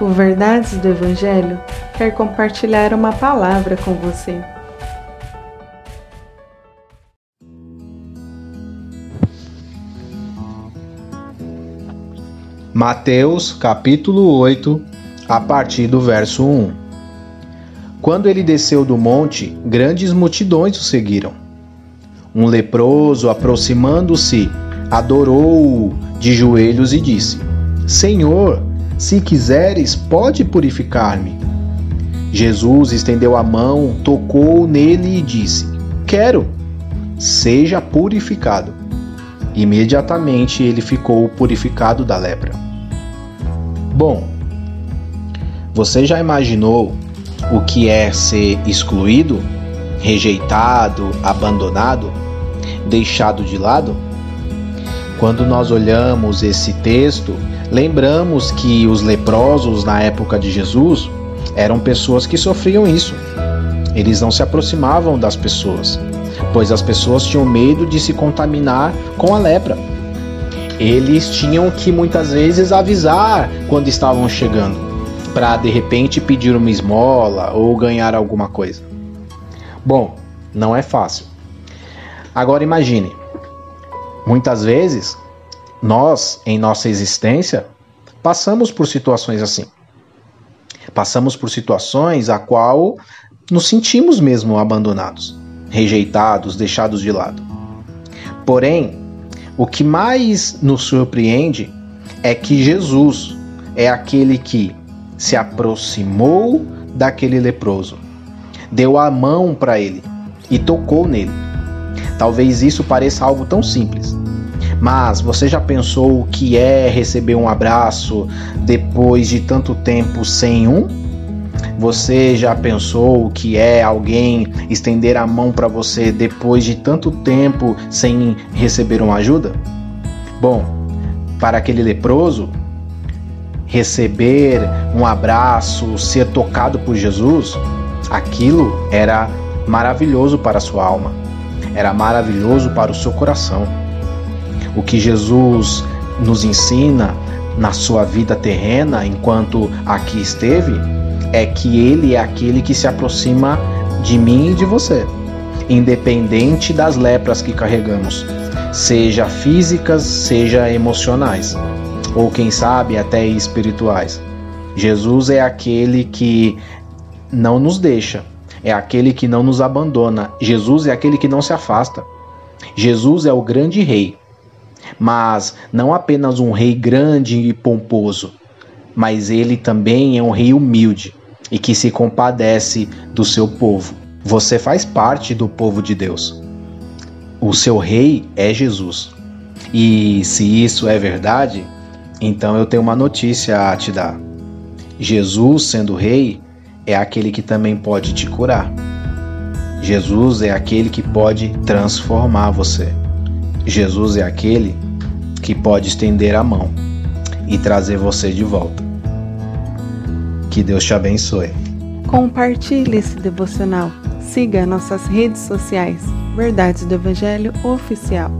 O Verdades do Evangelho quer compartilhar uma palavra com você. Mateus capítulo 8, a partir do verso 1. Quando ele desceu do monte, grandes multidões o seguiram. Um leproso, aproximando-se, adorou-o de joelhos e disse: Senhor, se quiseres, pode purificar-me. Jesus estendeu a mão, tocou nele e disse: Quero, seja purificado. Imediatamente ele ficou purificado da lepra. Bom, você já imaginou o que é ser excluído, rejeitado, abandonado, deixado de lado? Quando nós olhamos esse texto, lembramos que os leprosos na época de Jesus eram pessoas que sofriam isso. Eles não se aproximavam das pessoas, pois as pessoas tinham medo de se contaminar com a lepra. Eles tinham que muitas vezes avisar quando estavam chegando, para de repente pedir uma esmola ou ganhar alguma coisa. Bom, não é fácil. Agora imagine, Muitas vezes, nós, em nossa existência, passamos por situações assim. Passamos por situações a qual nos sentimos mesmo abandonados, rejeitados, deixados de lado. Porém, o que mais nos surpreende é que Jesus é aquele que se aproximou daquele leproso, deu a mão para ele e tocou nele Talvez isso pareça algo tão simples. Mas você já pensou o que é receber um abraço depois de tanto tempo sem um? Você já pensou o que é alguém estender a mão para você depois de tanto tempo sem receber uma ajuda? Bom, para aquele leproso, receber um abraço, ser tocado por Jesus, aquilo era maravilhoso para a sua alma era maravilhoso para o seu coração. O que Jesus nos ensina na sua vida terrena, enquanto aqui esteve, é que Ele é aquele que se aproxima de mim e de você, independente das lepras que carregamos, seja físicas, seja emocionais, ou quem sabe até espirituais. Jesus é aquele que não nos deixa, é aquele que não nos abandona. Jesus é aquele que não se afasta. Jesus é o grande rei, mas não apenas um rei grande e pomposo, mas ele também é um rei humilde e que se compadece do seu povo. Você faz parte do povo de Deus. O seu rei é Jesus. E se isso é verdade, então eu tenho uma notícia a te dar. Jesus, sendo rei, é aquele que também pode te curar. Jesus é aquele que pode transformar você. Jesus é aquele que pode estender a mão e trazer você de volta. Que Deus te abençoe. Compartilhe esse devocional. Siga nossas redes sociais. Verdades do Evangelho Oficial.